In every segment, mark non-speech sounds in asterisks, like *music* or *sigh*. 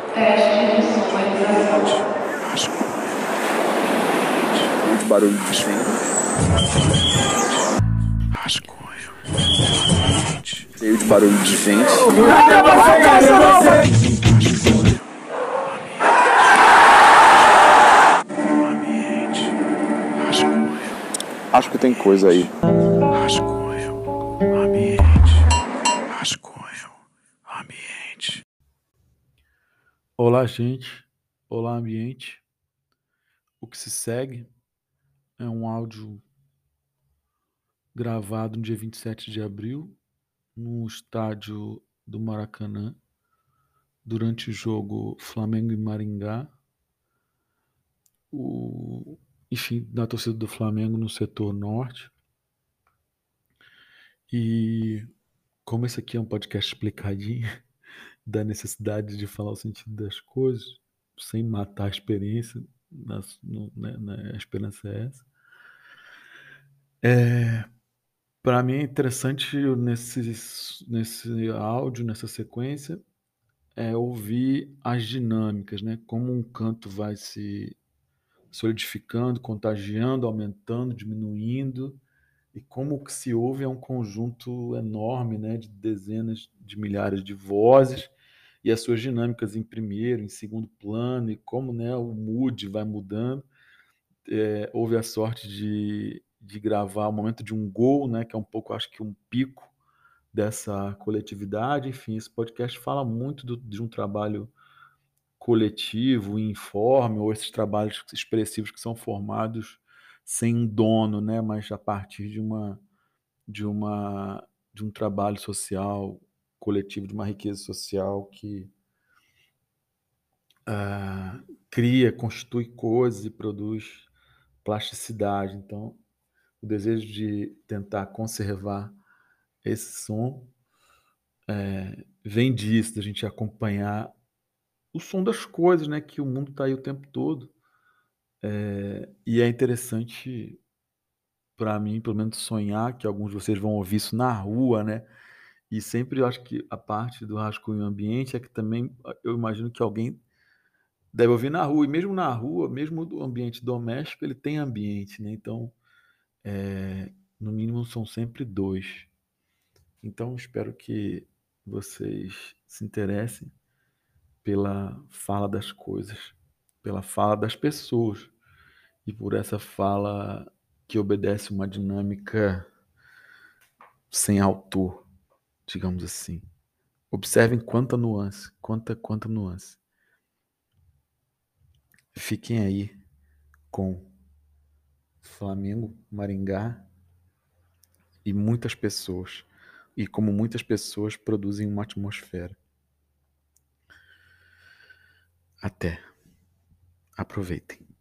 Teste de sonorização. Muito barulho de vento. Rascunho. Cheio de barulho de vento. Ambiente. Rascunho. Acho que tem coisa aí. Rascunho. Ambiente. Rascunho. Ambiente. Olá, gente. Olá, ambiente. O que se segue é um áudio gravado no dia 27 de abril, no estádio do Maracanã, durante o jogo Flamengo e Maringá. O, enfim, da torcida do Flamengo no setor norte. E como esse aqui é um podcast explicadinho, *laughs* da necessidade de falar o sentido das coisas, sem matar a experiência, nas- no- né, né, a esperança é essa. É, Para mim é interessante nesse, nesse áudio, nessa sequência, é ouvir as dinâmicas, né? Como um canto vai se solidificando, contagiando, aumentando, diminuindo, e como o que se ouve é um conjunto enorme, né, de dezenas de milhares de vozes e as suas dinâmicas em primeiro, em segundo plano, e como né, o mood vai mudando. É, houve a sorte de, de gravar o momento de um gol, né, que é um pouco, acho que, um pico dessa coletividade. Enfim, esse podcast fala muito do- de um trabalho coletivo, informe, ou esses trabalhos expressivos que são formados sem um dono, né, mas a partir de uma de uma de um trabalho social coletivo, de uma riqueza social que ah, cria, constitui coisas e produz plasticidade. Então, o desejo de tentar conservar esse som eh, vem disso, da gente acompanhar o som das coisas, né? Que o mundo está aí o tempo todo. Eh, e é interessante para mim, pelo menos, sonhar que alguns de vocês vão ouvir isso na rua, né? E sempre eu acho que a parte do rascunho ambiente é que também ah, eu imagino que alguém deve ouvir na rua. E mesmo na rua, mesmo o ambiente doméstico, ele tem ambiente, né? Então, eh, no mínimo, são sempre dois. Então, espero que vocês se interessem pela fala das coisas, pela fala das pessoas e por essa fala que obedece uma dinâmica sem autor, digamos assim. Observem quanta nuance, quanta, quanta nuance. Fiquem aí com Flamengo, Maringá e muitas pessoas. E como muitas pessoas produzem uma atmosfera. Até. Aproveitem.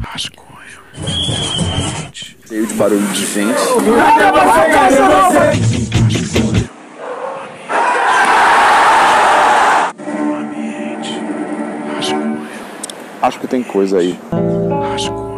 Rascunho, cheio de barulho de rascunho, acho que tem coisa aí. rascunho,